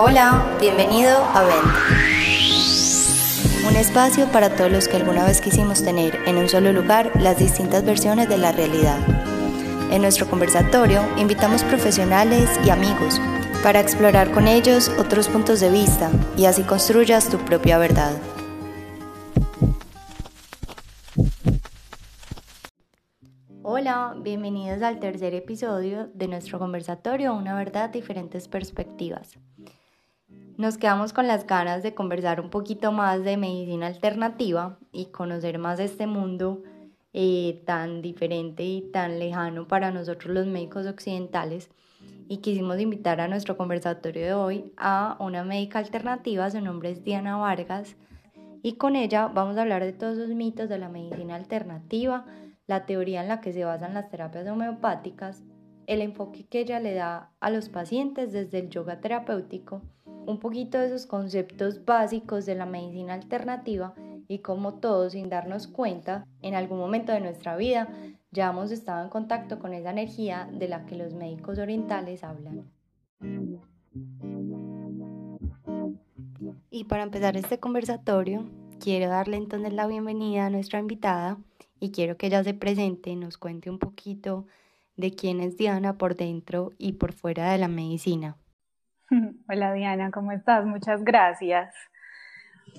Hola, bienvenido a Venta. Un espacio para todos los que alguna vez quisimos tener en un solo lugar las distintas versiones de la realidad. En nuestro conversatorio invitamos profesionales y amigos para explorar con ellos otros puntos de vista y así construyas tu propia verdad. Hola, bienvenidos al tercer episodio de nuestro conversatorio Una verdad, diferentes perspectivas. Nos quedamos con las ganas de conversar un poquito más de medicina alternativa y conocer más de este mundo eh, tan diferente y tan lejano para nosotros los médicos occidentales. Y quisimos invitar a nuestro conversatorio de hoy a una médica alternativa, su nombre es Diana Vargas y con ella vamos a hablar de todos los mitos de la medicina alternativa, la teoría en la que se basan las terapias homeopáticas, el enfoque que ella le da a los pacientes desde el yoga terapéutico, un poquito de esos conceptos básicos de la medicina alternativa y cómo todos, sin darnos cuenta, en algún momento de nuestra vida ya hemos estado en contacto con esa energía de la que los médicos orientales hablan. Y para empezar este conversatorio, quiero darle entonces la bienvenida a nuestra invitada, y quiero que ella se presente, nos cuente un poquito de quién es Diana por dentro y por fuera de la medicina. Hola Diana, ¿cómo estás? Muchas gracias.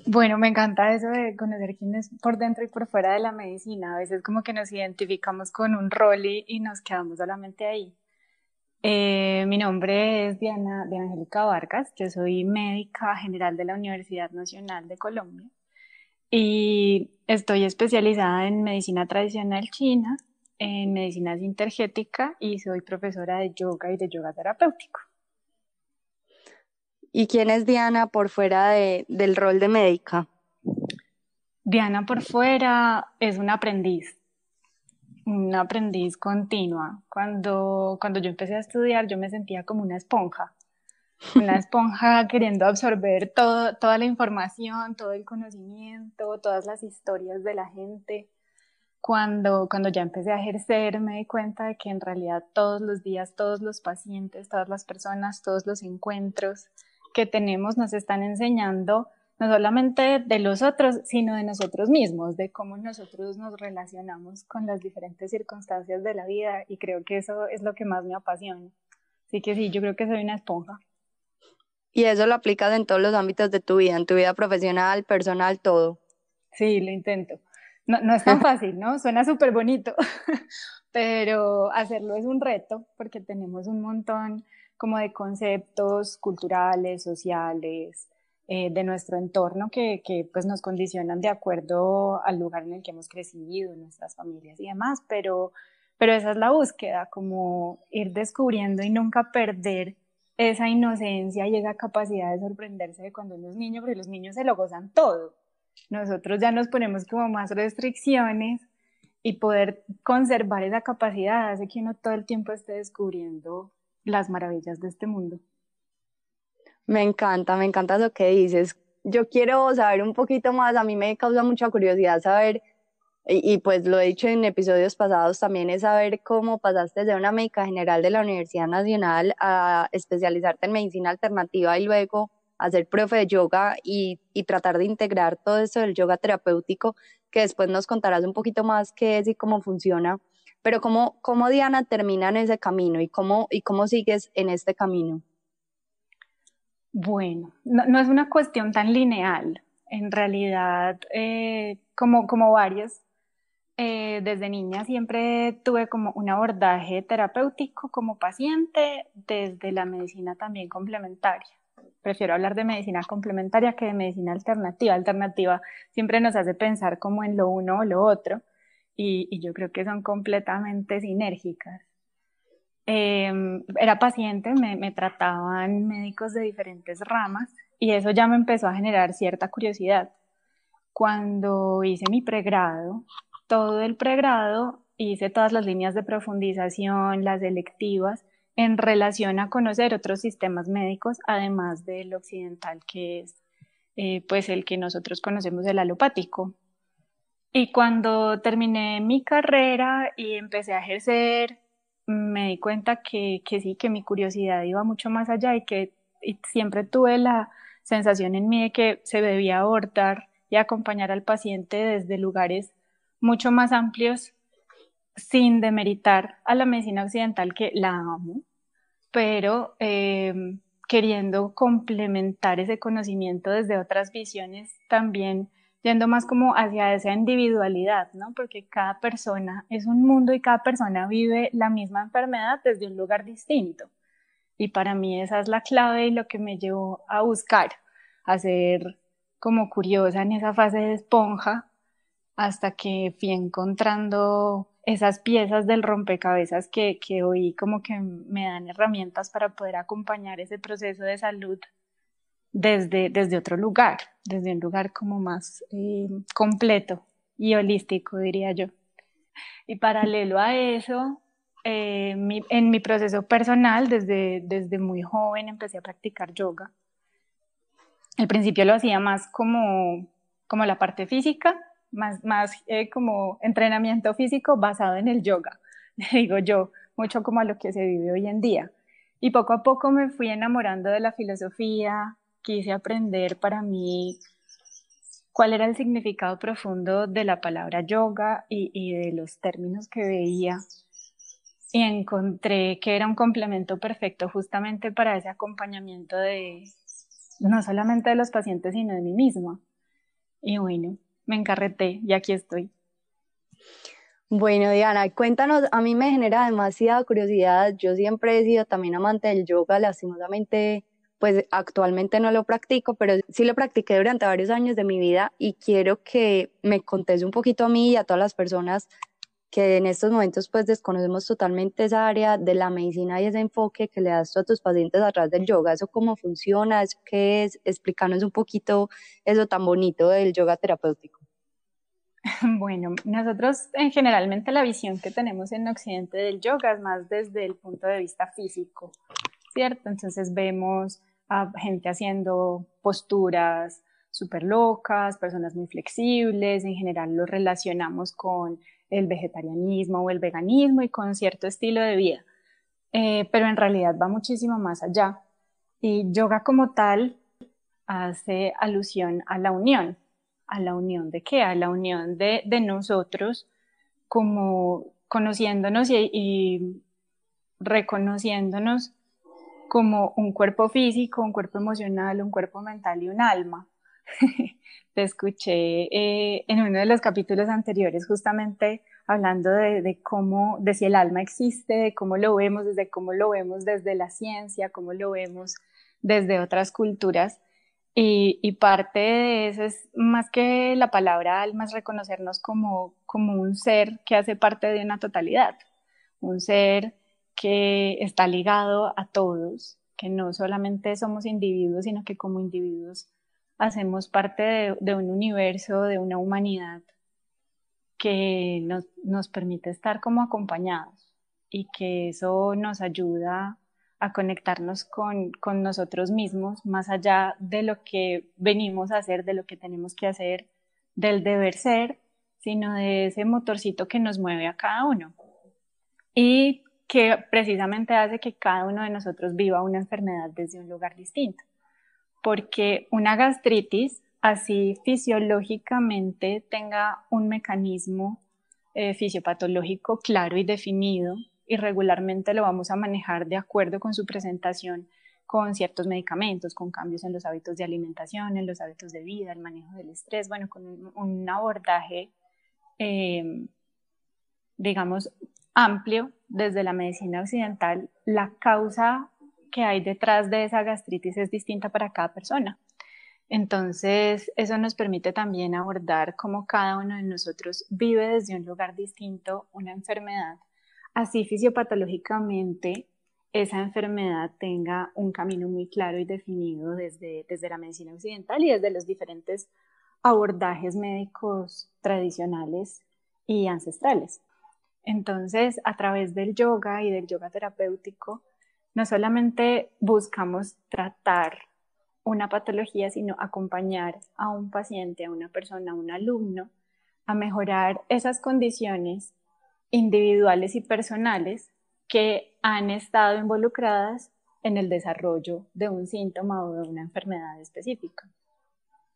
Bueno, me encanta eso de conocer quién es por dentro y por fuera de la medicina. A veces como que nos identificamos con un rol y, nos quedamos solamente ahí. Eh, mi nombre es Diana de Angélica Vargas, yo soy médica general de la Universidad Nacional de Colombia y estoy especializada en medicina tradicional china, en medicina sintergética y soy profesora de yoga y de yoga terapéutico. ¿Y quién es Diana por fuera del rol de médica? Diana por fuera es un aprendiz, un aprendiz continua. Cuando, cuando yo empecé a estudiar yo me sentía como una esponja una esponja queriendo absorber todo, toda la información, todo el conocimiento, todas las historias de la gente. Cuando, cuando ya empecé a ejercer me di cuenta de que en realidad todos los días, todos los pacientes, todas las personas, todos los encuentros que tenemos nos están enseñando no solamente de los otros, sino de nosotros mismos, de cómo nosotros nos relacionamos con las diferentes circunstancias de la vida y creo que eso es lo que más me apasiona. Así que sí, yo creo que soy una esponja. Y eso lo aplicas en todos los ámbitos de tu vida, en tu vida profesional, personal, todo. Sí, lo intento. No, no es tan fácil, ¿no? Suena súper bonito, pero hacerlo es un reto porque tenemos un montón como de conceptos culturales, sociales, eh, de nuestro entorno que, que, pues nos condicionan de acuerdo al lugar en el que hemos crecido, nuestras familias y demás, pero, pero esa es la búsqueda, como ir descubriendo y nunca perder esa inocencia y esa capacidad de sorprenderse de cuando uno es niño, porque los niños se lo gozan todo. Nosotros ya nos ponemos como más restricciones y poder conservar esa capacidad hace que uno todo el tiempo esté descubriendo las maravillas de este mundo. Me encanta, me encanta lo que dices. Yo quiero saber un poquito más, a mí me causa mucha curiosidad saber y, pues lo he dicho en episodios pasados también, es saber cómo pasaste de una médica general de la Universidad Nacional a especializarte en medicina alternativa y luego a ser profe de yoga y, tratar de integrar todo eso del yoga terapéutico, que después nos contarás un poquito más qué es y cómo funciona. Pero cómo, cómo Diana termina en ese camino y cómo, y cómo sigues en este camino. Bueno, no, no es una cuestión tan lineal. En realidad, eh, como, como varias eh, desde niña siempre tuve como un abordaje terapéutico como paciente desde la medicina también complementaria. Prefiero hablar de medicina complementaria que de medicina alternativa. Alternativa siempre nos hace pensar como en lo uno o lo otro y, yo creo que son completamente sinérgicas. Em, era paciente, me, me trataban médicos de diferentes ramas y eso ya me empezó a generar cierta curiosidad. Cuando hice mi pregrado, todo el pregrado hice todas las líneas de profundización, las electivas, en relación a conocer otros sistemas médicos, además del occidental, que es eh, pues el que nosotros conocemos, el alopático. Y cuando terminé mi carrera y empecé a ejercer, me di cuenta que, sí, que mi curiosidad iba mucho más allá y que siempre tuve la sensación en mí de que se debía abordar y acompañar al paciente desde lugares mucho más amplios sin demeritar a la medicina occidental que la amo, pero eh, queriendo complementar ese conocimiento desde otras visiones también yendo más como hacia esa individualidad, ¿no? Porque cada persona es un mundo y cada persona vive la misma enfermedad desde un lugar distinto. Y para mí esa es la clave y lo que me llevó a buscar, a ser como curiosa en esa fase de esponja, hasta que fui encontrando esas piezas del rompecabezas que, que hoy como que me dan herramientas para poder acompañar ese proceso de salud desde, desde otro lugar, desde un lugar como más eh, completo y holístico, diría yo. Y paralelo a eso, eh, en mi proceso personal, desde, desde muy joven empecé a practicar yoga. Al principio lo hacía más como, como la parte física, más, más eh, como entrenamiento físico basado en el yoga, digo yo, mucho como a lo que se vive hoy en día. Y poco a poco me fui enamorando de la filosofía, quise aprender para mí cuál era el significado profundo de la palabra yoga y, de los términos que veía. Y encontré que era un complemento perfecto justamente para ese acompañamiento de no solamente de los pacientes, sino de mí misma. Y bueno, me encarreté y aquí estoy. Bueno, Diana, cuéntanos, a mí me genera demasiada curiosidad. Yo siempre he sido también amante del yoga, lastimosamente pues actualmente no lo practico, pero sí lo practiqué durante varios años de mi vida y quiero que me contes un poquito a mí y a todas las personas que en estos momentos pues desconocemos totalmente esa área de la medicina y ese enfoque que le das a tus pacientes a través del yoga, eso cómo funciona, eso qué es, explícanos un poquito eso tan bonito del yoga terapéutico. Bueno, nosotros en generalmente la visión que tenemos en Occidente del yoga es más desde el punto de vista físico, ¿cierto? Entonces vemos a gente haciendo posturas súper locas, personas muy flexibles, en general lo relacionamos con el vegetarianismo o el veganismo y con cierto estilo de vida. Eh, pero en realidad va muchísimo más allá. Y yoga como tal hace alusión a la unión. ¿A la unión de qué? A la unión de, de nosotros como conociéndonos y, reconociéndonos como un cuerpo físico, un cuerpo emocional, un cuerpo mental y un alma. Te escuché eh, en uno de los capítulos anteriores justamente hablando de, cómo, de si el alma existe, de cómo lo vemos, desde cómo lo vemos desde la ciencia, cómo lo vemos desde otras culturas. Y, parte de eso es más que la palabra alma, es reconocernos como, como un ser que hace parte de una totalidad, un ser que está ligado a todos, que no solamente somos individuos, sino que como individuos hacemos parte de, un universo, de una humanidad que nos, permite estar como acompañados y que eso nos ayuda a conectarnos con, con, nosotros mismos, más allá de lo que venimos a hacer, de lo que tenemos que hacer, del deber ser, sino de ese motorcito que nos mueve a cada uno. Y que precisamente hace que cada uno de nosotros viva una enfermedad desde un lugar distinto. Porque una gastritis, así fisiológicamente tenga un mecanismo eh, fisiopatológico claro y definido, y regularmente lo vamos a manejar de acuerdo con su presentación con ciertos medicamentos, con cambios en los hábitos de alimentación, en los hábitos de vida, el manejo del estrés, bueno, con un, abordaje, eh, digamos, amplio desde la medicina occidental, la causa que hay detrás de esa gastritis es distinta para cada persona. Entonces, eso nos permite también abordar cómo cada uno de nosotros vive desde un lugar distinto una enfermedad. Así fisiopatológicamente esa enfermedad tenga un camino muy claro y definido desde, desde la medicina occidental y desde los diferentes abordajes médicos tradicionales y ancestrales. Entonces, a través del yoga y del yoga terapéutico, no solamente buscamos tratar una patología, sino acompañar a un paciente, a una persona, a un alumno, a mejorar esas condiciones individuales y personales que han estado involucradas en el desarrollo de un síntoma o de una enfermedad específica.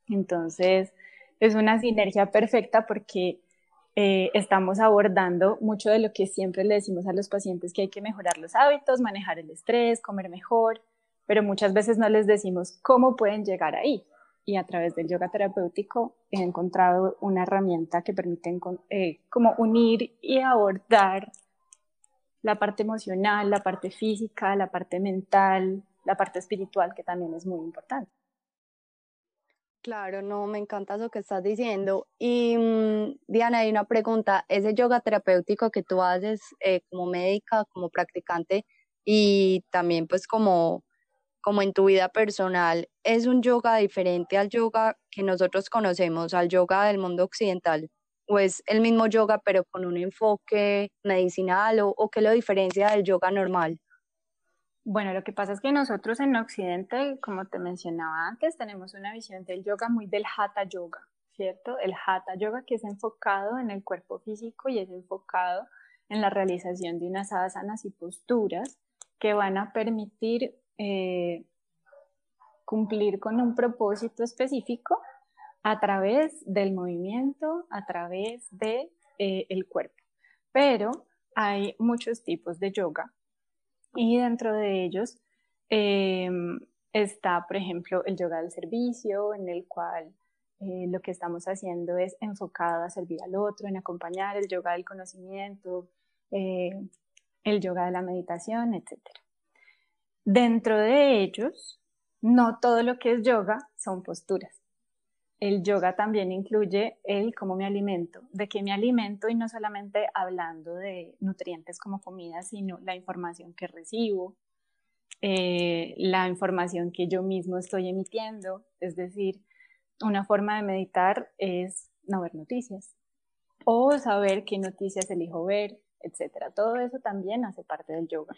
Entonces, es una sinergia perfecta porque eh, estamos abordando mucho de lo que siempre le decimos a los pacientes que hay que mejorar los hábitos, manejar el estrés, comer mejor, pero muchas veces no les decimos cómo pueden llegar ahí. Y a través del yoga terapéutico he encontrado una herramienta que permite eh, como unir y abordar la parte emocional, la parte física, la parte mental, la parte espiritual, que también es muy importante. Claro, no, me encanta eso que estás diciendo. Y mm, Diana, hay una pregunta. Ese yoga terapéutico que tú haces eh, como médica, como practicante y también pues como, como en tu vida personal, ¿es un yoga diferente al yoga que nosotros conocemos, al yoga del mundo occidental? ¿O es el mismo yoga pero con un enfoque medicinal o, qué lo diferencia del yoga normal? Bueno, lo que pasa es que nosotros en Occidente, como te mencionaba antes, tenemos una visión del yoga muy del hatha yoga, ¿cierto? El hatha yoga que es enfocado en el cuerpo físico y es enfocado en la realización de unas asanas y posturas que van a permitir eh, cumplir con un propósito específico a través del movimiento, a través de, eh, cuerpo. Pero hay muchos tipos de yoga y dentro de ellos em, está, por ejemplo, el yoga del servicio, en el cual eh, lo que estamos haciendo es enfocado a servir al otro, en acompañar el yoga del conocimiento, el yoga de la meditación, etc. Dentro de ellos, no todo lo que es yoga son posturas. El yoga también incluye el cómo me alimento, de qué me alimento y no solamente hablando de nutrientes como comida, sino la información que recibo, eh, la información que yo mismo estoy emitiendo. Es decir, una forma de meditar es no ver noticias o saber qué noticias elijo ver, etc. Todo eso también hace parte del yoga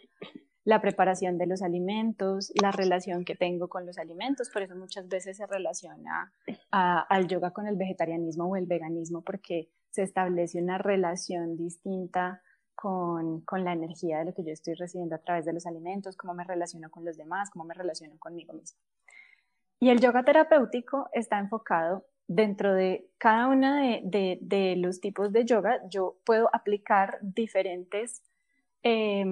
la preparación de los alimentos, la relación que tengo con los alimentos, por eso muchas veces se relaciona al yoga con el vegetarianismo o el veganismo, porque se establece una relación distinta con, con, la energía de lo que yo estoy recibiendo a través de los alimentos, cómo me relaciono con los demás, cómo me relaciono conmigo mismo. Y el yoga terapéutico está enfocado dentro de cada uno de, de, de los tipos de yoga, yo puedo aplicar diferentes... Eh,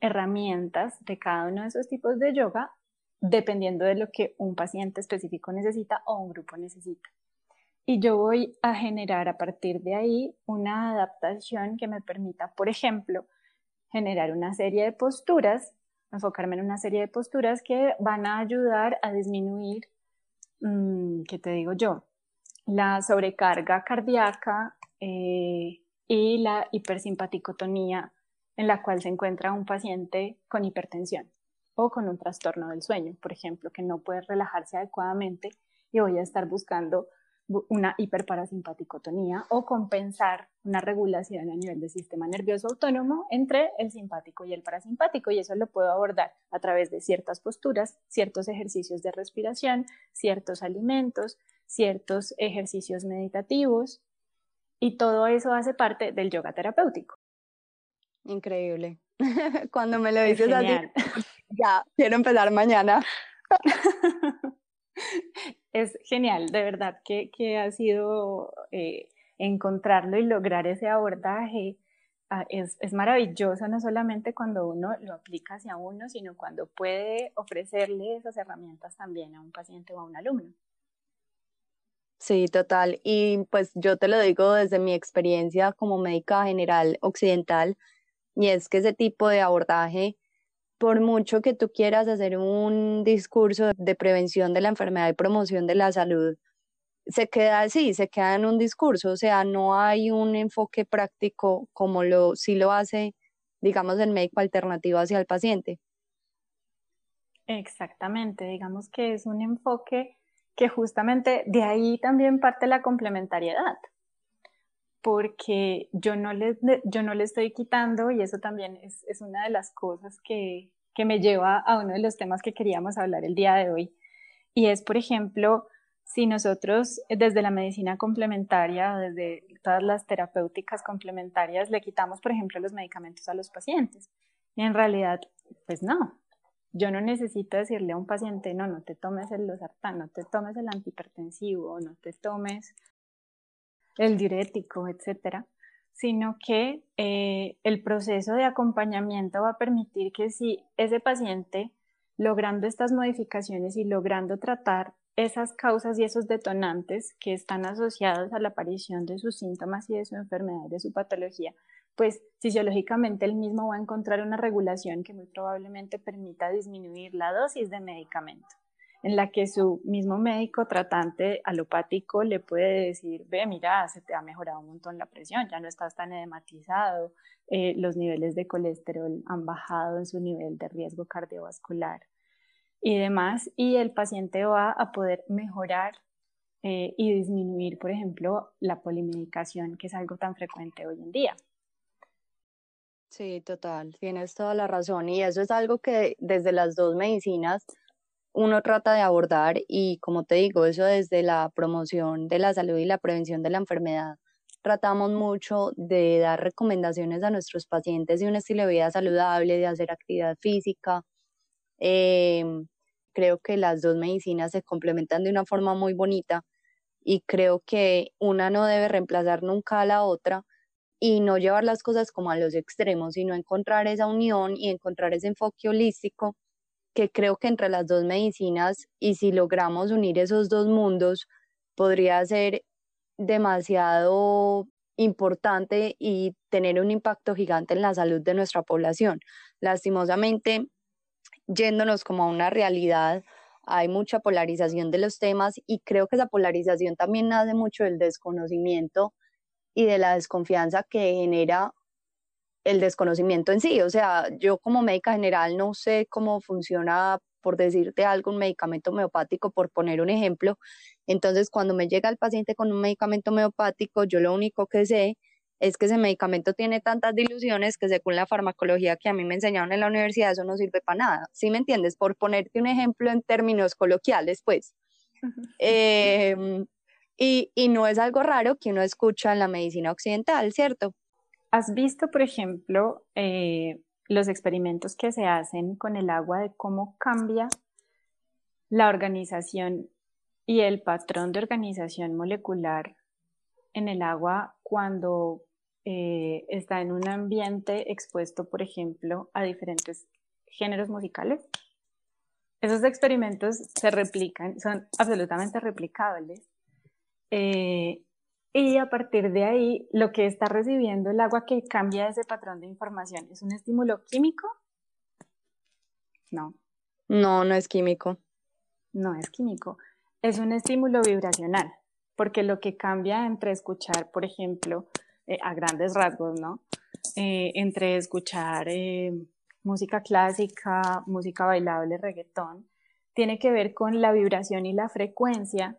herramientas de cada uno de esos tipos de yoga dependiendo de lo que un paciente específico necesita o un grupo necesita. Y yo voy a generar a partir de ahí una adaptación que me permita, por ejemplo, generar una serie de posturas, enfocarme en una serie de posturas que van a ayudar a disminuir, mm, ¿qué te digo yo? La sobrecarga cardíaca eh, y la hipersimpaticotonía en la cual se encuentra un paciente con hipertensión o con un trastorno del sueño, por ejemplo, que no puede relajarse adecuadamente y voy a estar buscando una hiperparasimpaticotonía o compensar una regulación a nivel del sistema nervioso autónomo entre el simpático y el parasimpático y eso lo puedo abordar a través de ciertas posturas, ciertos ejercicios de respiración, ciertos alimentos, ciertos ejercicios meditativos y todo eso hace parte del yoga terapéutico. Increíble. Cuando me lo dices así, ya, quiero empezar mañana. es genial, de verdad que, que ha sido eh, encontrarlo y lograr ese abordaje. Ah, es, es, maravilloso no solamente cuando uno lo aplica hacia uno, sino cuando puede ofrecerle esas herramientas también a un paciente o a un alumno. Sí, total. Y pues yo te lo digo desde mi experiencia como médica general occidental, y es que ese tipo de abordaje, por mucho que tú quieras hacer un discurso de prevención de la enfermedad y promoción de la salud, se queda así, se queda en un discurso, o sea, no hay un enfoque práctico como lo sí lo hace, digamos, el médico alternativo hacia el paciente. Exactamente, digamos que es un enfoque que justamente de ahí también parte la complementariedad porque yo no le, yo no le estoy quitando, y eso también es, es una de las cosas que, que me lleva a uno de los temas que queríamos hablar el día de hoy, y es, por ejemplo, si nosotros desde la medicina complementaria, desde todas las terapéuticas complementarias, le quitamos, por ejemplo, los medicamentos a los pacientes. Y en realidad, pues no. Yo no necesito decirle a un paciente, no, no te tomes el losartán, no te tomes el antihipertensivo, no te tomes el diurético, etcétera, sino que eh, el proceso de acompañamiento va a permitir que si ese paciente, logrando estas modificaciones y logrando tratar esas causas y esos detonantes que están asociados a la aparición de sus síntomas y de su enfermedad, de su patología, pues fisiológicamente el mismo va a encontrar una regulación que muy probablemente permita disminuir la dosis de medicamento, en la que su mismo médico tratante alopático le puede decir, ve, mira, se te ha mejorado un montón la presión, ya no estás tan edematizado, eh, los niveles de colesterol han bajado en su nivel de riesgo cardiovascular y demás, y el paciente va a poder mejorar eh, y disminuir, por ejemplo, la polimedicación, que es algo tan frecuente hoy en día. Sí, total, tienes toda la razón. Y eso es algo que desde las dos medicinas uno trata de abordar y como te digo, eso desde la promoción de la salud y la prevención de la enfermedad. Tratamos mucho de dar recomendaciones a nuestros pacientes de un estilo de vida saludable, de hacer actividad física, Em, creo que las dos medicinas se complementan de una forma muy bonita y creo que una no debe reemplazar nunca a la otra y no llevar las cosas como a los extremos, sino encontrar esa unión y encontrar ese enfoque holístico que creo que entre las dos medicinas y si logramos unir esos dos mundos podría ser demasiado importante y tener un impacto gigante en la salud de nuestra población. Lastimosamente, yéndonos como a una realidad, hay mucha polarización de los temas y creo que esa polarización también nace mucho del desconocimiento y de la desconfianza que genera el desconocimiento en sí. O sea, yo como médica general no sé cómo funciona, por decirte algo, un medicamento homeopático, por poner un ejemplo. Entonces, cuando me llega el paciente con un medicamento homeopático, yo lo único que sé es que ese medicamento tiene tantas diluciones que según la farmacología que a mí me enseñaron en la universidad, eso no sirve para nada. ¿Sí me entiendes? Por ponerte un ejemplo en términos coloquiales, pues. Em, y, y, no es algo raro que uno escucha en la medicina occidental, ¿cierto? ¿Has visto, por ejemplo, eh, los experimentos que se hacen con el agua de cómo cambia la organización y el patrón de organización molecular en el agua cuando eh, está en un ambiente expuesto, por ejemplo, a diferentes géneros musicales. Esos experimentos se replican, son absolutamente replicables. Eh, y a partir de ahí, lo que está recibiendo el agua que cambia ese patrón de información, ¿es un estímulo químico? No. No, no es químico. No es químico. Es un estímulo vibracional, porque lo que cambia entre escuchar, por ejemplo, eh, a grandes rasgos, ¿no? Eh, entre escuchar eh, música clásica, música bailable, reggaetón, tiene que ver con la vibración y la frecuencia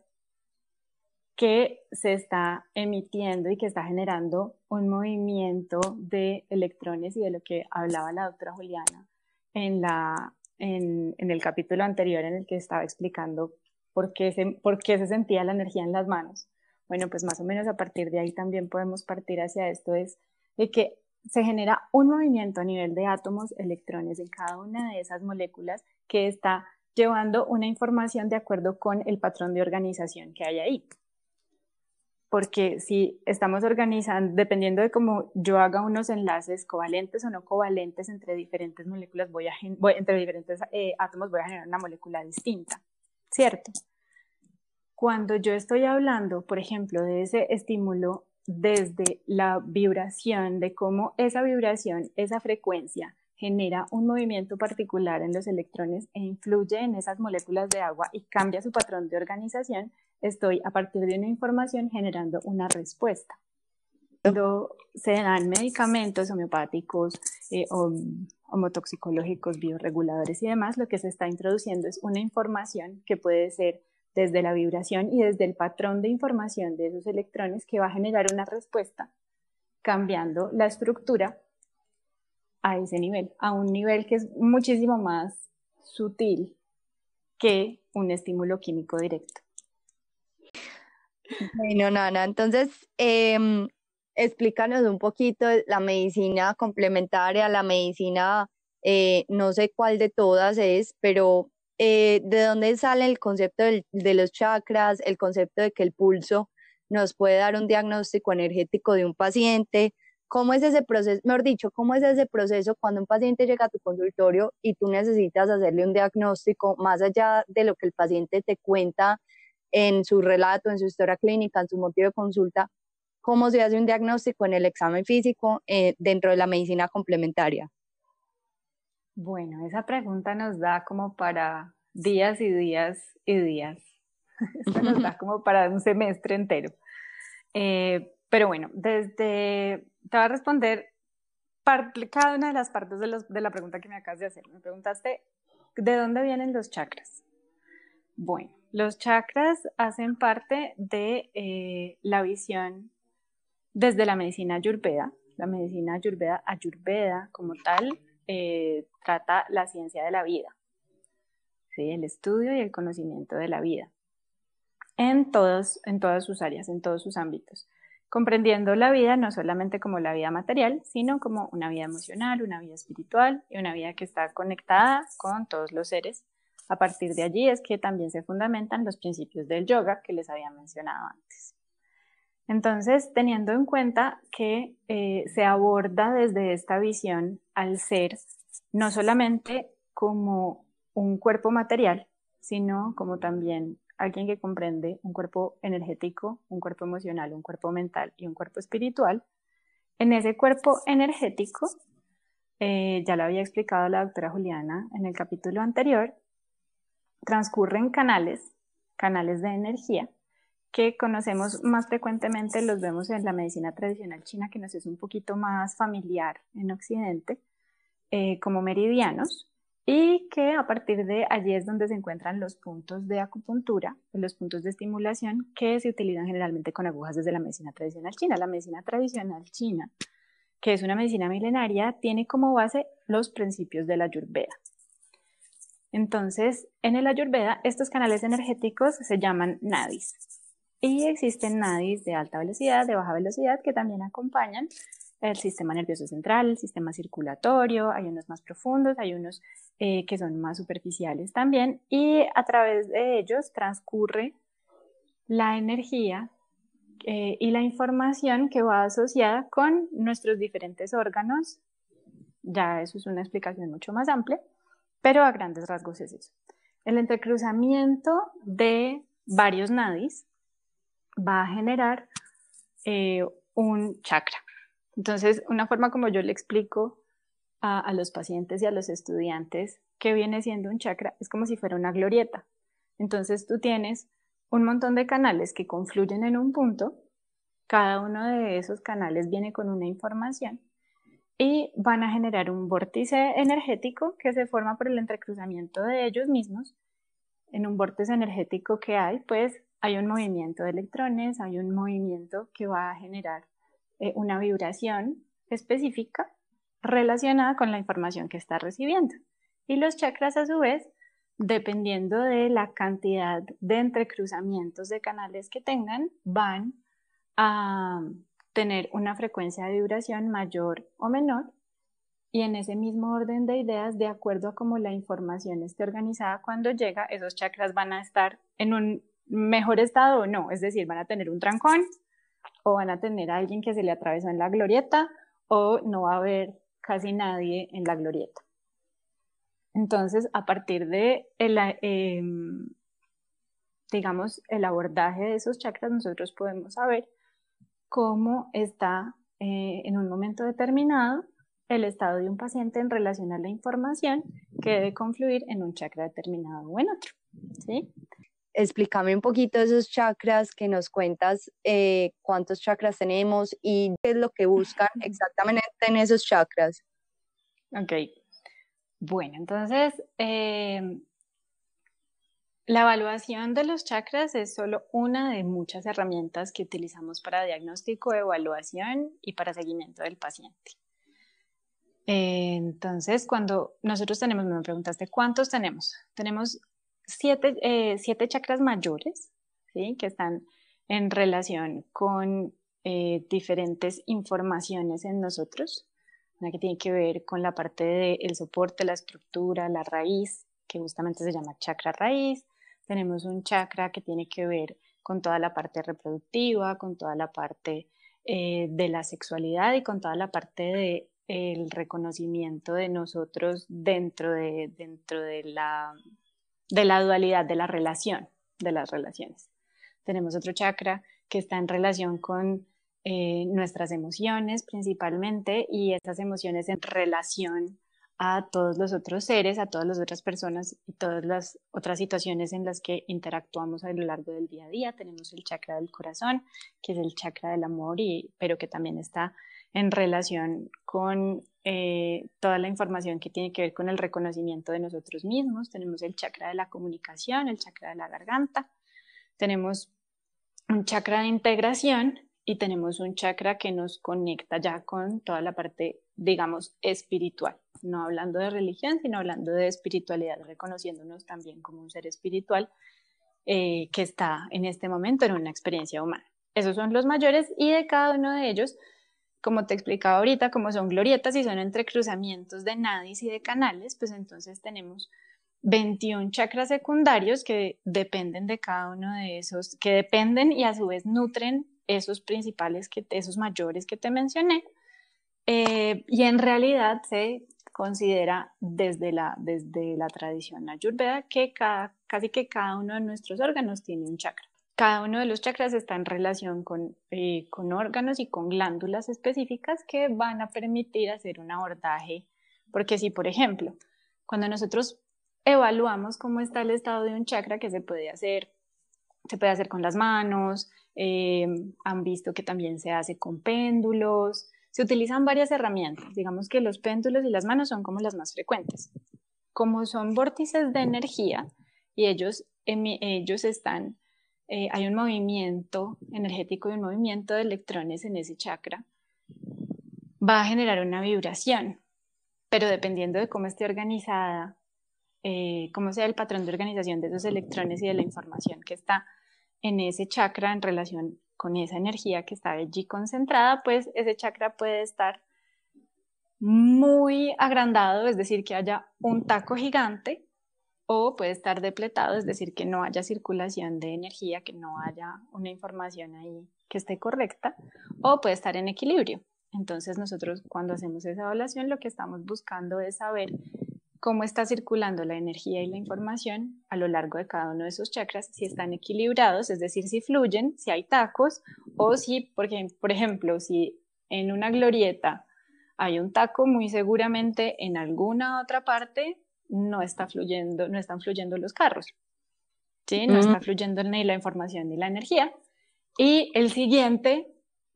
que se está emitiendo y que está generando un movimiento de electrones y de lo que hablaba la doctora Juliana en, la, en, el capítulo anterior en el que estaba explicando por qué, se, por qué se sentía la energía en las manos. Bueno, pues más o menos a partir de ahí también podemos partir hacia esto, es de que se genera un movimiento a nivel de átomos, electrones en cada una de esas moléculas que está llevando una información de acuerdo con el patrón de organización que hay ahí. Porque si estamos organizando, dependiendo de cómo yo haga unos enlaces covalentes o no covalentes entre diferentes moléculas, voy a, entre diferentes eh, átomos voy a generar una molécula distinta, ¿cierto? Cuando yo estoy hablando, por ejemplo, de ese estímulo desde la vibración, de cómo esa vibración, esa frecuencia genera un movimiento particular en los electrones e influye en esas moléculas de agua y cambia su patrón de organización, estoy a partir de una información generando una respuesta. Cuando se dan medicamentos homeopáticos eh, o homotoxicológicos, bioreguladores y demás, lo que se está introduciendo es una información que puede ser desde la vibración y desde el patrón de información de esos electrones que va a generar una respuesta cambiando la estructura a ese nivel, a un nivel que es muchísimo más sutil que un estímulo químico directo. Bueno, Nana, entonces em, explícanos un poquito la medicina complementaria, la medicina eh, no sé cuál de todas es, pero eh, ¿de dónde sale el concepto de los chakras, el concepto de que el pulso nos puede dar un diagnóstico energético de un paciente? ¿Cómo es ese proceso, mejor dicho, cómo es ese proceso cuando un paciente llega a tu consultorio y tú necesitas hacerle un diagnóstico más allá de lo que el paciente te cuenta en su relato, en su historia clínica, en su motivo de consulta? ¿Cómo se hace un diagnóstico en el examen físico eh, dentro de la medicina complementaria? Bueno, esa pregunta nos da como para días y días y días. Esto nos da como para un semestre entero. Eh, pero bueno, desde, te voy a responder cada una de las partes de, de, la pregunta que me acabas de hacer. Me preguntaste, ¿de dónde vienen los chakras? Bueno, los chakras hacen parte de eh, la visión desde la medicina ayurveda. La medicina ayurveda, ayurveda como tal, eh, trata la ciencia de la vida, ¿sí? el estudio y el conocimiento de la vida, en, todos, en todas sus áreas, en todos sus ámbitos, comprendiendo la vida no solamente como la vida material, sino como una vida emocional, una vida espiritual y una vida que está conectada con todos los seres. A partir de allí es que también se fundamentan los principios del yoga que les había mencionado antes. Entonces, teniendo en cuenta que eh, se aborda desde esta visión al ser no solamente como un cuerpo material, sino como también alguien que comprende un cuerpo energético, un cuerpo emocional, un cuerpo mental y un cuerpo espiritual. En ese cuerpo energético, eh, ya lo había explicado la doctora Juliana en el capítulo anterior, transcurren canales, canales de energía, que conocemos más frecuentemente, los vemos en la medicina tradicional china, que nos es un poquito más familiar en Occidente, eh, como meridianos, y que a partir de allí es donde se encuentran los puntos de acupuntura, los puntos de estimulación que se utilizan generalmente con agujas desde la medicina tradicional china. La medicina tradicional china, que es una medicina milenaria, tiene como base los principios de la Ayurveda. Entonces, en el Ayurveda, estos canales energéticos se llaman nadis. Y existen nadis de alta velocidad, de baja velocidad, que también acompañan el sistema nervioso central, el sistema circulatorio, hay unos más profundos, hay unos eh, que son más superficiales también, y a través de ellos transcurre la energía eh, y la información que va asociada con nuestros diferentes órganos. Ya eso es una explicación mucho más amplia, pero a grandes rasgos es eso. El entrecruzamiento de varios nadis va a generar eh, un chakra. Entonces, una forma como yo le explico a, los pacientes y a los estudiantes que viene siendo un chakra es como si fuera una glorieta. Entonces, tú tienes un montón de canales que confluyen en un punto, cada uno de esos canales viene con una información y van a generar un vórtice energético que se forma por el entrecruzamiento de ellos mismos. En un vórtice energético que hay, pues hay un movimiento de electrones, hay un movimiento que va a generar eh, una vibración específica relacionada con la información que está recibiendo. Y los chakras a su vez, dependiendo de la cantidad de entrecruzamientos de canales que tengan, van a tener una frecuencia de vibración mayor o menor y en ese mismo orden de ideas, de acuerdo a cómo la información esté organizada cuando llega, esos chakras van a estar en un mejor estado o no, es decir, van a tener un trancón o van a tener a alguien que se le atravesó en la glorieta o no va a haber casi nadie en la glorieta. Entonces, a partir de el, em, digamos, el abordaje de esos chakras, nosotros podemos saber cómo está eh, en un momento determinado el estado de un paciente en relación a la información que debe confluir en un chakra determinado o en otro. ¿sí? explícame un poquito esos chakras que nos cuentas, eh, cuántos chakras tenemos y qué es lo que buscan exactamente en esos chakras. Ok. Bueno, entonces, em, la evaluación de los chakras es solo una de muchas herramientas que utilizamos para diagnóstico, evaluación y para seguimiento del paciente. entonces, cuando nosotros tenemos, me preguntaste, ¿cuántos tenemos? Tenemos eh, siete, chakras mayores, ¿sí? que están en relación con eh, diferentes informaciones en nosotros. una que tiene que ver con la parte del soporte, la estructura, la raíz, que justamente se llama chakra raíz. Tenemos un chakra que tiene que ver con toda la parte reproductiva, con toda la parte eh, de la sexualidad y con toda la parte de el reconocimiento de nosotros dentro de, dentro de la, dualidad de la relación, de las relaciones. Tenemos otro chakra que está en relación con eh, nuestras emociones principalmente y esas emociones en relación a todos los otros seres, a todas las otras personas y todas las otras situaciones en las que interactuamos a lo largo del día a día. Tenemos el chakra del corazón, que es el chakra del amor, y, pero que también está en relación con eh, toda la información que tiene que ver con el reconocimiento de nosotros mismos. Tenemos el chakra de la comunicación, el chakra de la garganta. Tenemos un chakra de integración y tenemos un chakra que nos conecta ya con toda la parte, digamos, espiritual, no hablando de religión, sino hablando de espiritualidad, reconociéndonos también como un ser espiritual eh, que está en este momento en una experiencia humana. Esos son los mayores y de cada uno de ellos, como te explicaba ahorita, como son glorietas y son entrecruzamientos de nadis y de canales, pues entonces tenemos 21 chakras secundarios que dependen de cada uno de esos, que dependen y a su vez nutren esos principales, que, esos mayores que te mencioné. Eh, y en realidad se considera desde la, desde la tradición ayurveda que cada, casi que cada uno de nuestros órganos tiene un chakra. Cada uno de los chakras está en relación con, eh, con órganos y con glándulas específicas que van a permitir hacer un abordaje. Porque si, por ejemplo, cuando nosotros evaluamos cómo está el estado de un chakra, que se puede hacer, se puede hacer con las manos, eh, han visto que también se hace con péndulos, se utilizan varias herramientas, digamos que los péndulos y las manos son como las más frecuentes. Como son vórtices de energía y ellos, ellos están, eh, hay un movimiento energético y un movimiento de electrones en ese chakra, va a generar una vibración, pero dependiendo de cómo esté organizada eh, cómo sea el patrón de organización de esos electrones y de la información que está en ese chakra en relación con esa energía que está allí concentrada, pues ese chakra puede estar muy agrandado, es decir, que haya un taco gigante, o puede estar depletado, es decir, que no haya circulación de energía, que no haya una información ahí que esté correcta, o puede estar en equilibrio. Entonces nosotros cuando hacemos esa evaluación lo que estamos buscando es saber cómo está circulando la energía y la información a lo largo de cada uno de esos chakras, si están equilibrados, es decir, si fluyen, si hay tacos, o si, por ejemplo, si en una glorieta hay un taco, muy seguramente en alguna otra parte no está fluyendo, no están fluyendo los carros. ¿sí? No está fluyendo ni la información ni la energía. Y el siguiente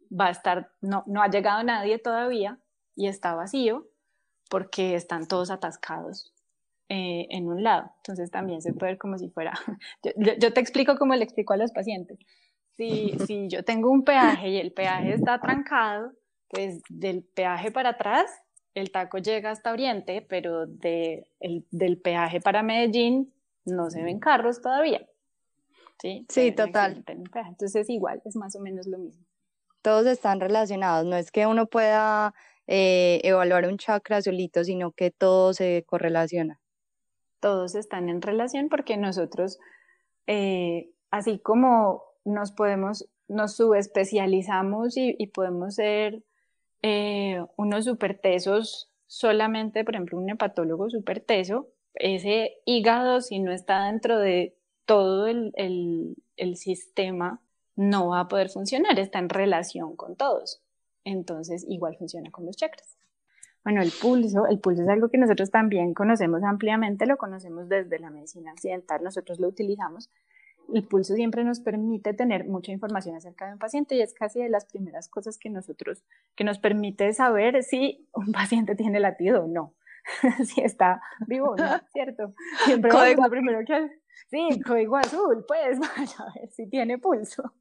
va a estar, no, no ha llegado nadie todavía y está vacío porque están todos atascados eh, en un lado. Entonces también se puede ver como si fuera, yo, te explico como le explico a los pacientes. Si, si yo tengo un peaje y el peaje está trancado, pues del peaje para atrás el taco llega hasta Oriente, pero de, el, del peaje para Medellín no se ven carros todavía. Sí, sí total. Entonces igual, es más o menos lo mismo. Todos están relacionados, no es que uno pueda eh, evaluar un chakra solito, sino que todo se correlaciona. Todos están en relación porque nosotros, eh, así como nos podemos, nos subespecializamos y, podemos ser eh, unos supertesos solamente, por ejemplo, un hepatólogo superteso, ese hígado, si no está dentro de todo el, el, el sistema, no va a poder funcionar, está en relación con todos. Entonces, igual funciona con los chakras. Bueno, el pulso, el pulso es algo que nosotros también conocemos ampliamente, lo conocemos desde la medicina occidental, nosotros lo utilizamos. El pulso siempre nos permite tener mucha información acerca de un paciente y es casi de las primeras cosas que nosotros, que nos permite saber si un paciente tiene latido o no, si está vivo o no, ¿cierto? Siempre lo primero que Sí, código azul, pues vaya a ver si tiene pulso.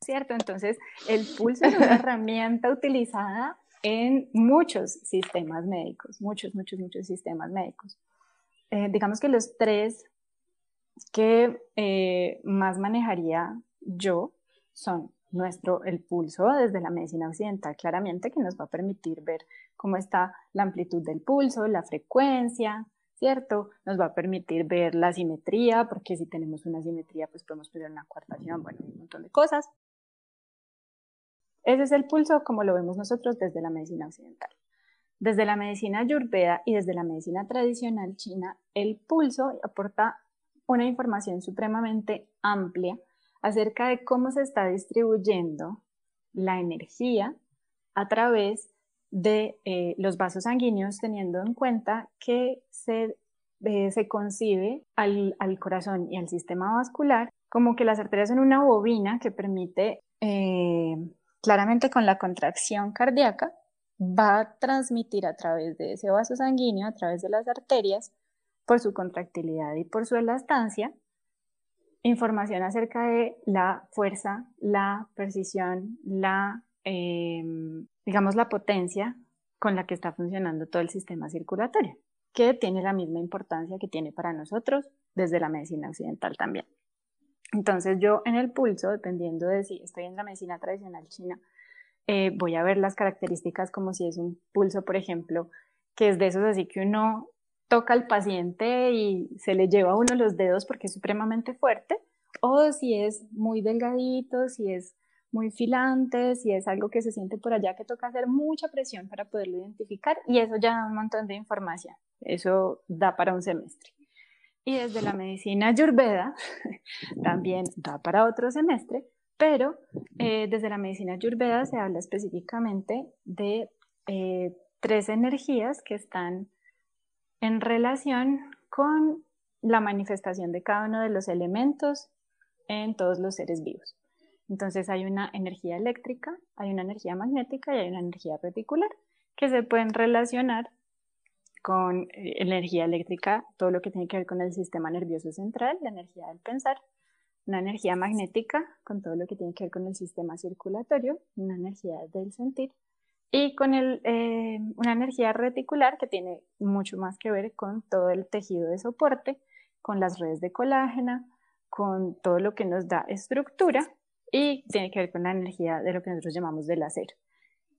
¿Cierto? Entonces, el pulso es una herramienta utilizada en muchos sistemas médicos, muchos, muchos, muchos sistemas médicos. Eh, digamos que los tres que eh, más manejaría yo son nuestro, el pulso desde la medicina occidental claramente que nos va a permitir ver cómo está la amplitud del pulso, la frecuencia, ¿cierto? Nos va a permitir ver la simetría, porque si tenemos una simetría, pues podemos pedir una cuartación, bueno, un montón de cosas. Ese es el pulso como lo vemos nosotros desde la medicina occidental. Desde la medicina ayurveda y desde la medicina tradicional china, el pulso aporta una información supremamente amplia acerca de cómo se está distribuyendo la energía a través de eh, los vasos sanguíneos, teniendo en cuenta que se, eh, se concibe al, corazón y al sistema vascular como que las arterias son una bobina que permite eh, claramente con la contracción cardíaca va a transmitir a través de ese vaso sanguíneo, a través de las arterias, por su contractilidad y por su elastancia, información acerca de la fuerza, la precisión, la, em, digamos, la potencia con la que está funcionando todo el sistema circulatorio, que tiene la misma importancia que tiene para nosotros desde la medicina occidental también. Entonces yo en el pulso, dependiendo de si estoy en la medicina tradicional china, eh, voy a ver las características como si es un pulso, por ejemplo, que es de esos así que uno toca al paciente y se le lleva a uno los dedos porque es supremamente fuerte, o si es muy delgadito, si es muy filante, si es algo que se siente por allá que toca hacer mucha presión para poderlo identificar y eso ya da un montón de información. Eso da para un semestre. Y desde la medicina ayurveda también da para otro semestre, pero eh, desde la medicina ayurveda se habla específicamente de eh, tres energías que están en relación con la manifestación de cada uno de los elementos en todos los seres vivos. Entonces hay una energía eléctrica, hay una energía magnética y hay una energía reticular que se pueden relacionar con eh, energía eléctrica, todo lo que tiene que ver con el sistema nervioso central, la energía del pensar, una energía magnética con todo lo que tiene que ver con el sistema circulatorio, una energía del sentir y con el, eh, una energía reticular que tiene mucho más que ver con todo el tejido de soporte, con las redes de colágena, con todo lo que nos da estructura y tiene que ver con la energía de lo que nosotros llamamos del acero.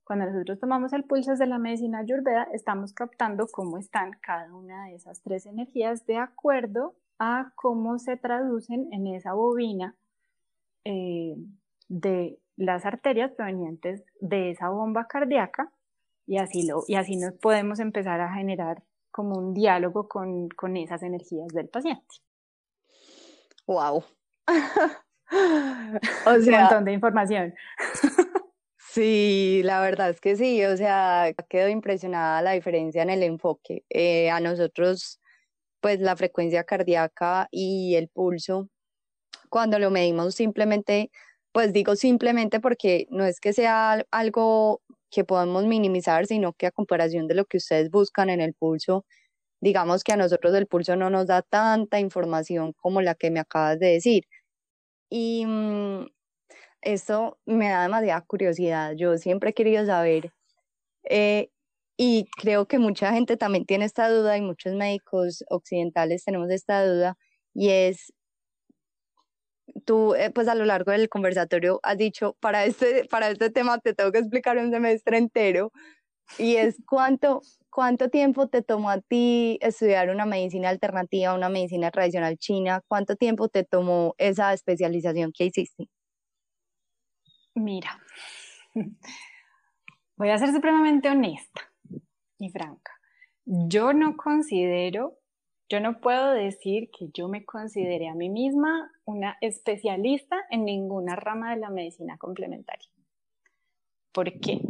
Cuando nosotros tomamos el pulso de la medicina ayurveda, estamos captando cómo están cada una de esas tres energías de acuerdo a cómo se traducen en esa bobina eh, de las arterias provenientes de esa bomba cardíaca y así, lo, y así nos podemos empezar a generar como un diálogo con, con esas energías del paciente. ¡Wow! o sea, un montón de información. Sí, la verdad es que sí, o sea, quedo impresionada la diferencia en el enfoque. Eh, a nosotros, pues la frecuencia cardíaca y el pulso, cuando lo medimos simplemente pues digo simplemente porque no es que sea algo que podemos minimizar, sino que a comparación de lo que ustedes buscan en el pulso, digamos que a nosotros el pulso no nos da tanta información como la que me acabas de decir. Y mm, esto me da demasiada curiosidad. Yo siempre he querido saber, eh, y creo que mucha gente también tiene esta duda, y muchos médicos occidentales tenemos esta duda, y es tú, eh, pues a lo largo del conversatorio has dicho, para este, para este tema te tengo que explicar un semestre entero, y es cuánto, cuánto tiempo te tomó a ti estudiar una medicina alternativa, una medicina tradicional china, cuánto tiempo te tomó esa especialización que hiciste. Mira, voy a ser supremamente honesta y franca. Yo no considero yo no puedo decir que yo me considere a mí misma una especialista en ninguna rama de la medicina complementaria. ¿Por qué?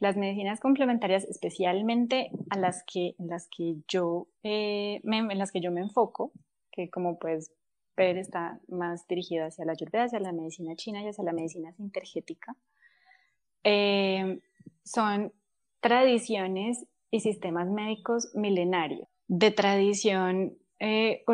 Las medicinas complementarias, especialmente a las que, en, las que yo, eh, me, en las que yo me enfoco, que como puedes ver está más dirigida hacia la ayurveda, hacia la medicina china y hacia la medicina sintergética, eh, son tradiciones y sistemas médicos milenarios de tradición eh,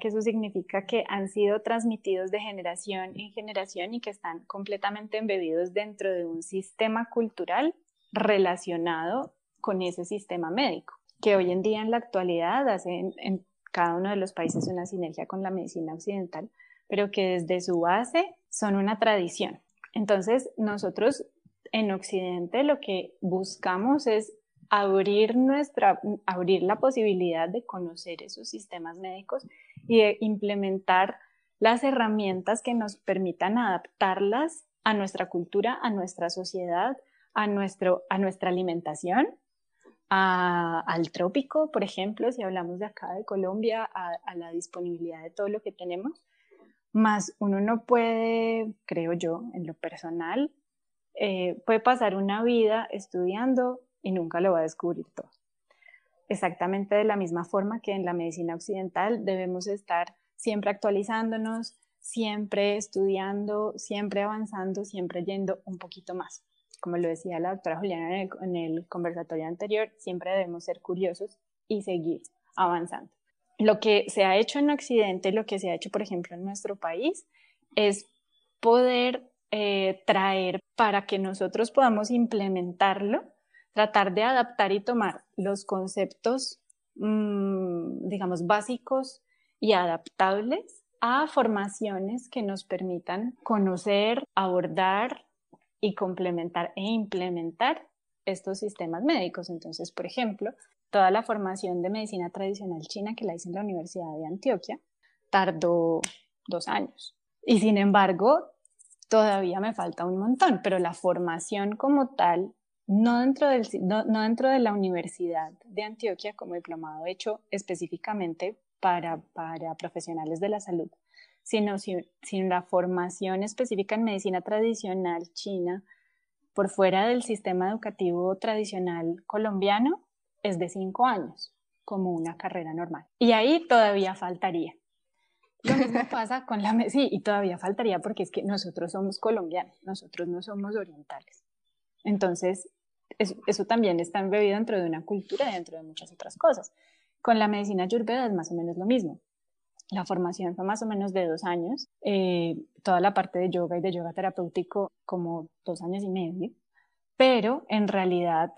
que eso significa que han sido transmitidos de generación en generación y que están completamente embebidos dentro de un sistema cultural relacionado con ese sistema médico, que hoy en día en la actualidad hace en cada uno de los países una sinergia con la medicina occidental, pero que desde su base son una tradición. Entonces, nosotros en Occidente lo que buscamos es abrir nuestra, abrir la posibilidad de conocer esos sistemas médicos y de implementar las herramientas que nos permitan adaptarlas a nuestra cultura, a nuestra sociedad, a, nuestro, a nuestra alimentación, al trópico, por ejemplo, si hablamos de acá de Colombia, a, la disponibilidad de todo lo que tenemos. Más uno no puede, creo yo, en lo personal, eh, puede pasar una vida estudiando y nunca lo va a descubrir todo. Exactamente de la misma forma que en la medicina occidental debemos estar siempre actualizándonos, siempre estudiando, siempre avanzando, siempre yendo un poquito más. Como lo decía la doctora Juliana en el, conversatorio anterior, siempre debemos ser curiosos y seguir avanzando. Lo que se ha hecho en Occidente, lo que se ha hecho, por ejemplo, en nuestro país, es poder eh, traer para que nosotros podamos implementarlo, tratar de adaptar y tomar los conceptos, mm, digamos, básicos y adaptables a formaciones que nos permitan conocer, abordar y complementar e implementar estos sistemas médicos. Entonces, por ejemplo, toda la formación de medicina tradicional china que la hice en la Universidad de Antioquia tardó dos años. Y sin embargo, todavía me falta un montón, pero la formación como tal, no dentro, del, no, dentro de la Universidad de Antioquia como diplomado hecho específicamente para, para profesionales de la salud, sino sin, la formación específica en medicina tradicional china por fuera del sistema educativo tradicional colombiano es de cinco años, como una carrera normal. Y ahí todavía faltaría. Lo mismo pasa con la... Sí, y todavía faltaría porque es que nosotros somos colombianos, nosotros no somos orientales. Entonces, eso, eso también está embebido dentro de una cultura dentro de muchas otras cosas. Con la medicina ayurveda es más o menos lo mismo. La formación fue más o menos de dos años, eh, toda la parte de yoga y de yoga terapéutico como dos años y medio, pero en realidad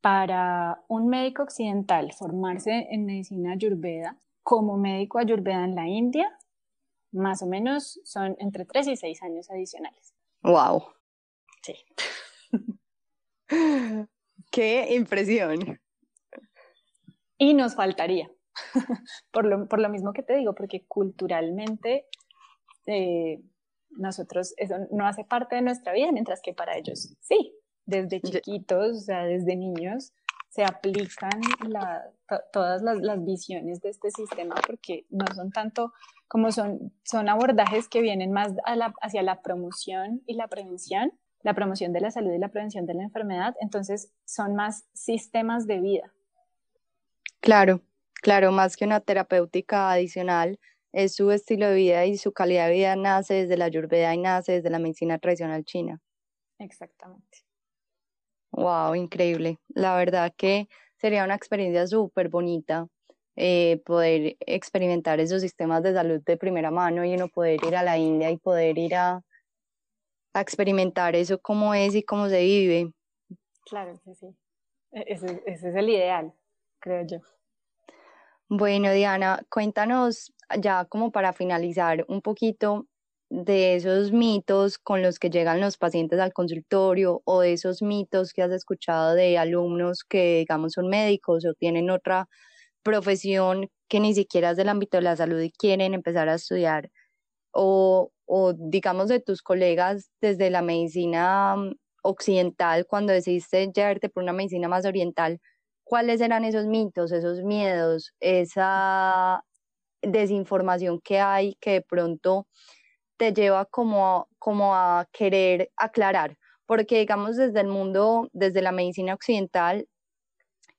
para un médico occidental formarse en medicina ayurveda como médico ayurveda en la India, más o menos son entre tres y seis años adicionales. ¡Wow! Sí. ¡Qué impresión! Y nos faltaría, por, lo, por, lo, mismo que te digo, porque culturalmente eh, nosotros eso no hace parte de nuestra vida, mientras que para ellos sí, desde chiquitos, o sea, desde niños, se aplican todas las, las, visiones de este sistema porque no son tanto como son, son abordajes que vienen más hacia la promoción y la prevención, la promoción de la salud y la prevención de la enfermedad, entonces son más sistemas de vida. Claro, claro, más que una terapéutica adicional, es su estilo de vida y su calidad de vida nace desde la ayurveda y nace desde la medicina tradicional china. Exactamente. Wow, increíble. La verdad que sería una experiencia súper bonita eh, poder experimentar esos sistemas de salud de primera mano y uno poder ir a la India y poder ir a, experimentar eso cómo es y cómo se vive. Claro, sí, sí. E-, ese es el ideal creo yo. Bueno, Diana, cuéntanos ya como para finalizar un poquito de esos mitos con los que llegan los pacientes al consultorio o de esos mitos que has escuchado de alumnos que digamos son médicos o tienen otra profesión que ni siquiera es del ámbito de la salud y quieren empezar a estudiar o, digamos de tus colegas desde la medicina occidental cuando decidiste llevarte por una medicina más oriental, cuáles eran esos mitos, esos miedos, esa desinformación que hay que de pronto te lleva como, como a querer aclarar, porque digamos desde el mundo, desde la medicina occidental,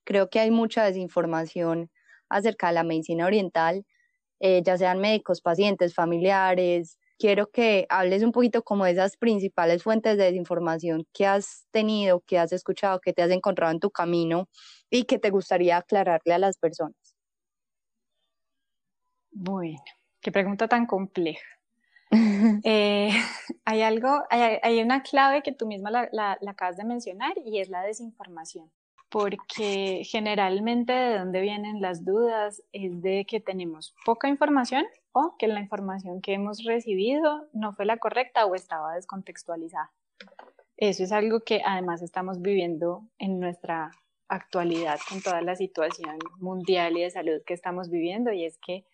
creo que hay mucha desinformación acerca de la medicina oriental, eh, ya sean médicos, pacientes, familiares. Quiero que hables un poquito como de esas principales fuentes de desinformación que has tenido, que has escuchado, que te has encontrado en tu camino y que te gustaría aclararle a las personas? Bueno, qué pregunta tan compleja. Eh, hay algo, hay, una clave que tú misma la, acabas de mencionar y es la desinformación. Porque generalmente de dónde vienen las dudas es de que tenemos poca información o que la información que hemos recibido no fue la correcta o estaba descontextualizada. Eso es algo que además estamos viviendo en nuestra actualidad con toda la situación mundial y de salud que estamos viviendo y es que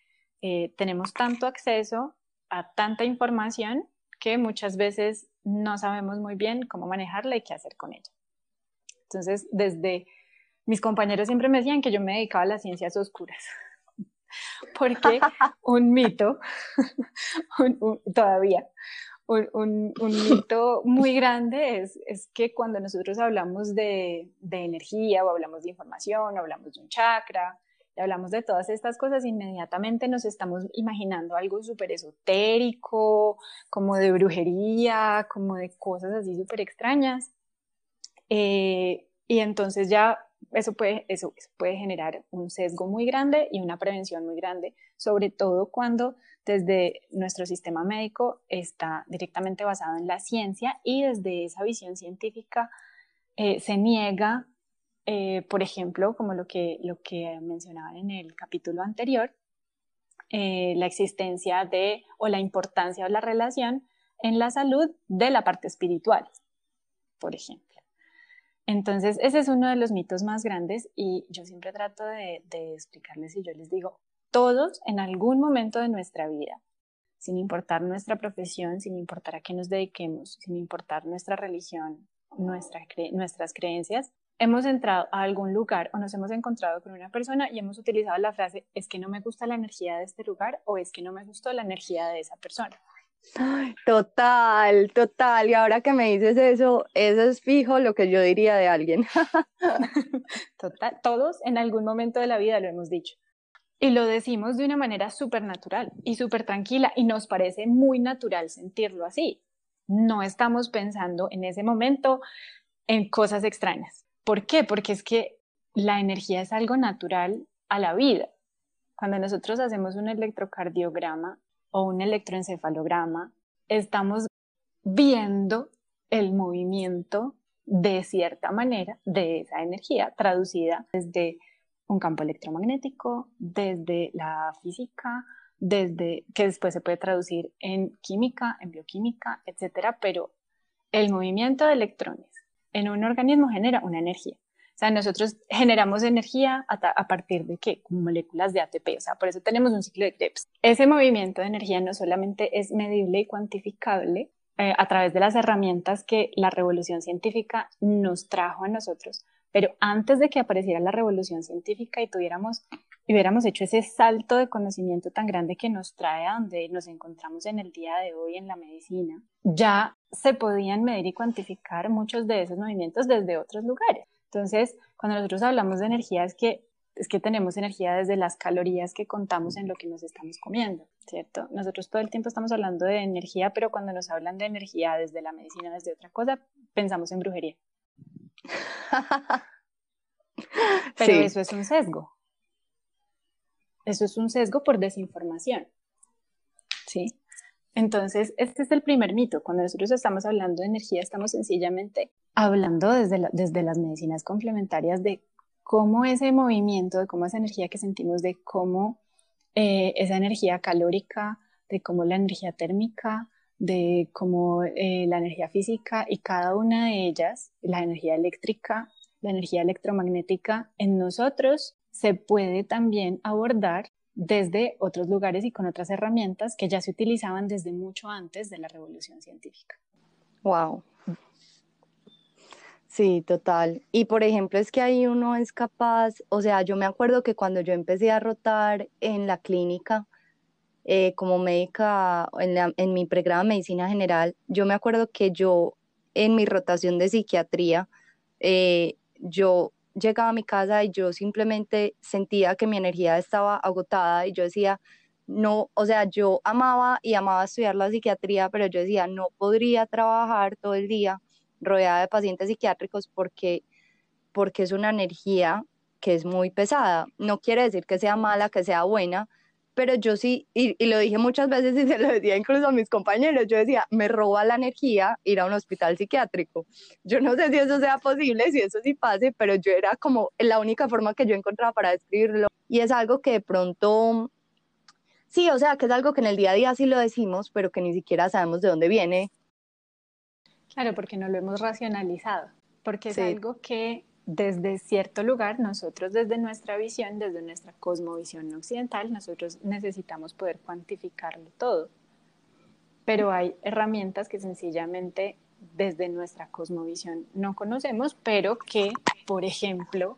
eh, tenemos tanto acceso a tanta información que muchas veces no sabemos muy bien cómo manejarla y qué hacer con ella. Entonces, desde mis compañeros siempre me decían que yo me dedicaba a las ciencias oscuras, porque un mito, todavía, un, mito muy grande es, es, que cuando nosotros hablamos de, de, energía o hablamos de información o hablamos de un chakra y hablamos de todas estas cosas, inmediatamente nos estamos imaginando algo súper esotérico, como de brujería, como de cosas así súper extrañas. Eh, y entonces ya eso puede, eso, puede generar un sesgo muy grande y una prevención muy grande, sobre todo cuando desde nuestro sistema médico está directamente basado en la ciencia y desde esa visión científica eh, se niega, eh, por ejemplo, como lo que, lo que mencionaban en el capítulo anterior, eh, la existencia de o la importancia o la relación en la salud de la parte espiritual, por ejemplo. Entonces, ese es uno de los mitos más grandes y yo siempre trato de, explicarles y yo les digo, todos en algún momento de nuestra vida, sin importar nuestra profesión, sin importar a qué nos dediquemos, sin importar nuestra religión, nuestras creencias, hemos entrado a algún lugar o nos hemos encontrado con una persona y hemos utilizado la frase, es que no me gusta la energía de este lugar o es que no me gustó la energía de esa persona. Total, total. Y ahora que me dices eso, eso es fijo lo que yo diría de alguien. Total, todos en algún momento de la vida lo hemos dicho. Y lo decimos de una manera súper natural y súper tranquila y nos parece muy natural sentirlo así. No estamos pensando en ese momento en cosas extrañas. ¿Por qué? Porque es que la energía es algo natural a la vida. Cuando nosotros hacemos un electrocardiograma, o un electroencefalograma, estamos viendo el movimiento de cierta manera de esa energía traducida desde un campo electromagnético, desde la física, desde que después se puede traducir en química, en bioquímica, etcétera, pero el movimiento de electrones en un organismo genera una energía. O sea, nosotros generamos energía a, partir de qué? Moléculas de ATP. O sea, por eso tenemos un ciclo de Krebs. Ese movimiento de energía no solamente es medible y cuantificable eh, a través de las herramientas que la revolución científica nos trajo a nosotros, pero antes de que apareciera la revolución científica y tuviéramos hubiéramos hecho ese salto de conocimiento tan grande que nos trae a donde nos encontramos en el día de hoy en la medicina, ya se podían medir y cuantificar muchos de esos movimientos desde otros lugares. Entonces, cuando nosotros hablamos de energía es que es que tenemos energía desde las calorías que contamos en lo que nos estamos comiendo, ¿cierto? Nosotros todo el tiempo estamos hablando de energía, pero cuando nos hablan de energía desde la medicina, desde otra cosa, pensamos en brujería. pero eso es un sesgo. Eso es un sesgo por desinformación. ¿Sí? Entonces, este es el primer mito. Cuando nosotros estamos hablando de energía, estamos sencillamente hablando desde, desde las medicinas complementarias de cómo ese movimiento, de cómo esa energía que sentimos, de cómo eh, esa energía calórica, de cómo la energía térmica, de cómo eh, la energía física y cada una de ellas, la energía eléctrica, la energía electromagnética, en nosotros se puede también abordar desde otros lugares y con otras herramientas que ya se utilizaban desde mucho antes de la revolución científica. Wow. Sí, total. Y por ejemplo, es que ahí uno es capaz, o sea, yo me acuerdo que cuando yo empecé a rotar en la clínica eh, como médica en, en mi pregrado de medicina general, yo me acuerdo que yo en mi rotación de psiquiatría, eh, yo llegaba a mi casa y yo simplemente sentía que mi energía estaba agotada y yo decía, no, o sea, yo amaba y amaba estudiar la psiquiatría, pero yo decía, no podría trabajar todo el día rodeada de pacientes psiquiátricos porque, porque es una energía que es muy pesada. No quiere decir que sea mala, que sea buena, pero yo sí, y, y, lo dije muchas veces y se lo decía incluso a mis compañeros, yo decía, me roba la energía ir a un hospital psiquiátrico. Yo no sé si eso sea posible, si eso sí pase, pero yo era como la única forma que yo encontraba para describirlo. Y es algo que de pronto, sí, o sea, que es algo que en el día a día sí lo decimos, pero que ni siquiera sabemos de dónde viene. Claro, porque no lo hemos racionalizado, porque es algo que desde cierto lugar, nosotros desde nuestra visión, desde nuestra cosmovisión occidental, nosotros necesitamos poder cuantificarlo todo. Pero hay herramientas que sencillamente desde nuestra cosmovisión no conocemos, pero que, por ejemplo,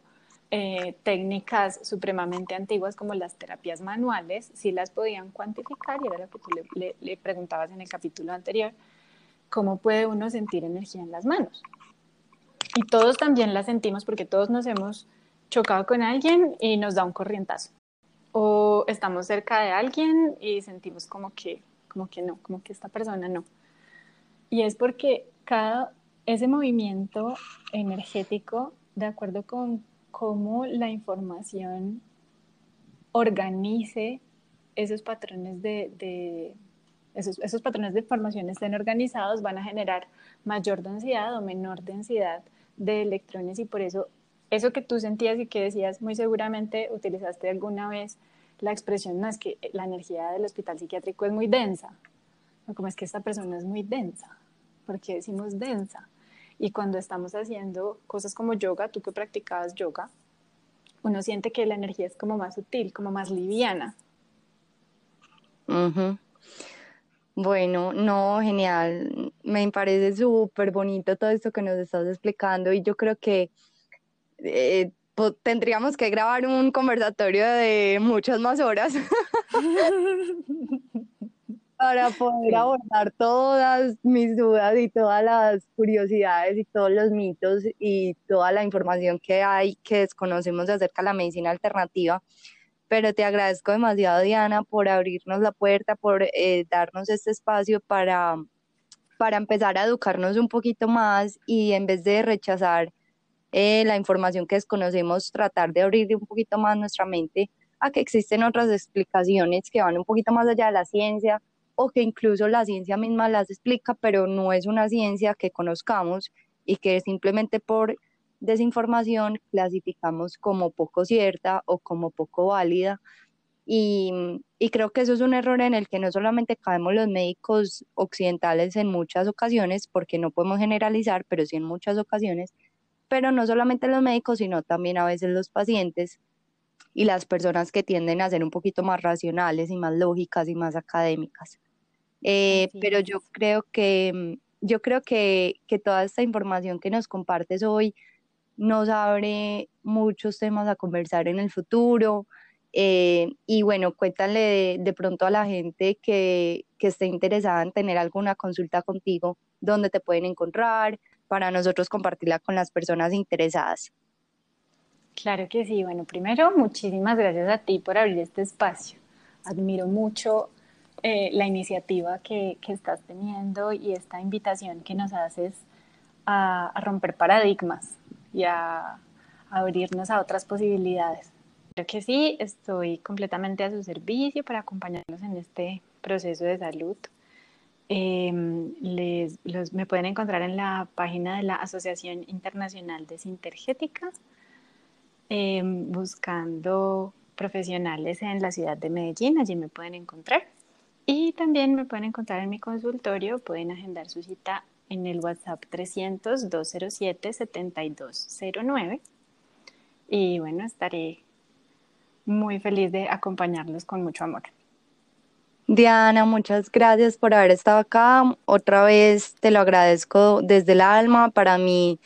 eh, técnicas supremamente antiguas como las terapias manuales, sí las podían cuantificar, y era lo que tú le preguntabas en el capítulo anterior, cómo puede uno sentir energía en las manos. Y todos también la sentimos porque todos nos hemos chocado con alguien y nos da un corrientazo. O estamos cerca de alguien y sentimos como que, como que no, como que esta persona no. Y es porque cada, ese movimiento energético, de acuerdo con cómo la información organice esos patrones de, de esos, patrones de información estén organizados, van a generar mayor densidad o menor densidad de electrones y por eso eso que tú sentías y que decías muy seguramente utilizaste alguna vez la expresión, no es que la energía del hospital psiquiátrico es muy densa, no, como es que esta persona es muy densa, porque decimos densa. Y cuando estamos haciendo cosas como yoga, tú que practicabas yoga, uno siente que la energía es como más sutil, como más liviana. Bueno, no, genial. Me parece súper bonito todo esto que nos estás explicando y yo creo que eh, tendríamos que grabar un conversatorio de muchas más horas para poder abordar todas mis dudas y todas las curiosidades y todos los mitos y toda la información que hay que desconocemos acerca de la medicina alternativa pero te agradezco demasiado, Diana, por abrirnos la puerta, por eh, darnos este espacio para, para empezar a educarnos un poquito más y en vez de rechazar eh, la información que desconocemos, tratar de abrir un poquito más nuestra mente a que existen otras explicaciones que van un poquito más allá de la ciencia o que incluso la ciencia misma las explica, pero no es una ciencia que conozcamos y que simplemente por desinformación clasificamos como poco cierta o como poco válida. Y, y, creo que eso es un error en el que no solamente caemos los médicos occidentales en muchas ocasiones, porque no podemos generalizar, pero sí en muchas ocasiones, pero no solamente los médicos, sino también a veces los pacientes y las personas que tienden a ser un poquito más racionales y más lógicas y más académicas. Eh, pero yo creo que yo creo que, que toda esta información que nos compartes hoy nos abre muchos temas a conversar en el futuro. Eh, y bueno, cuéntale de, pronto a la gente que, que esté interesada en tener alguna consulta contigo, dónde te pueden encontrar, para nosotros compartirla con las personas interesadas. Claro que sí. Bueno, primero, muchísimas gracias a ti por abrir este espacio. Admiro mucho eh, la iniciativa que, que, estás teniendo y esta invitación que nos haces a, a romper paradigmas y a, abrirnos a otras posibilidades. Creo que sí, estoy completamente a su servicio para acompañarlos en este proceso de salud. Em, les, me pueden encontrar en la página de la Asociación Internacional de Sintergética, em, buscando profesionales en la ciudad de Medellín, allí me pueden encontrar. Y también me pueden encontrar en mi consultorio, pueden agendar su cita en el WhatsApp 300-207-7209. Y bueno, estaré muy feliz de acompañarlos con mucho amor. Diana, muchas gracias por haber estado acá. Otra vez te lo agradezco desde el alma. Para mí,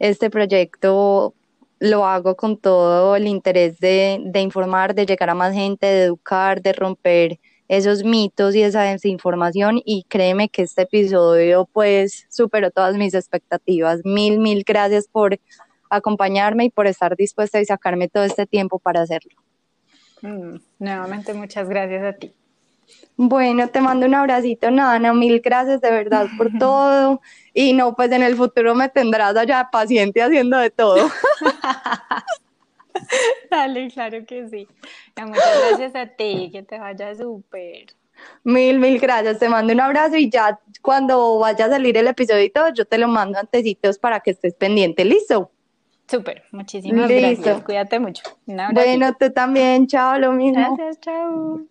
este proyecto lo hago con todo el interés de, de informar, de llegar a más gente, de educar, de romper esos mitos y esa desinformación y créeme que este episodio pues superó todas mis expectativas. Mil, mil gracias por acompañarme y por estar dispuesta y sacarme todo este tiempo para hacerlo. Mm, nuevamente muchas gracias a ti. Bueno, te mando un abracito, Nana, mil gracias de verdad por todo. Y no, pues en el futuro me tendrás allá paciente haciendo de todo. Dale, claro que sí. Muchas gracias a ti, que te vaya súper. Mil, mil gracias. Te mando un abrazo y ya cuando vaya a salir el episodio y todo, yo te lo mando antecitos para que estés pendiente. ¿Listo? Súper, muchísimas gracias. Cuídate mucho. bueno, tú también. Chao, lo mismo. Gracias, chao.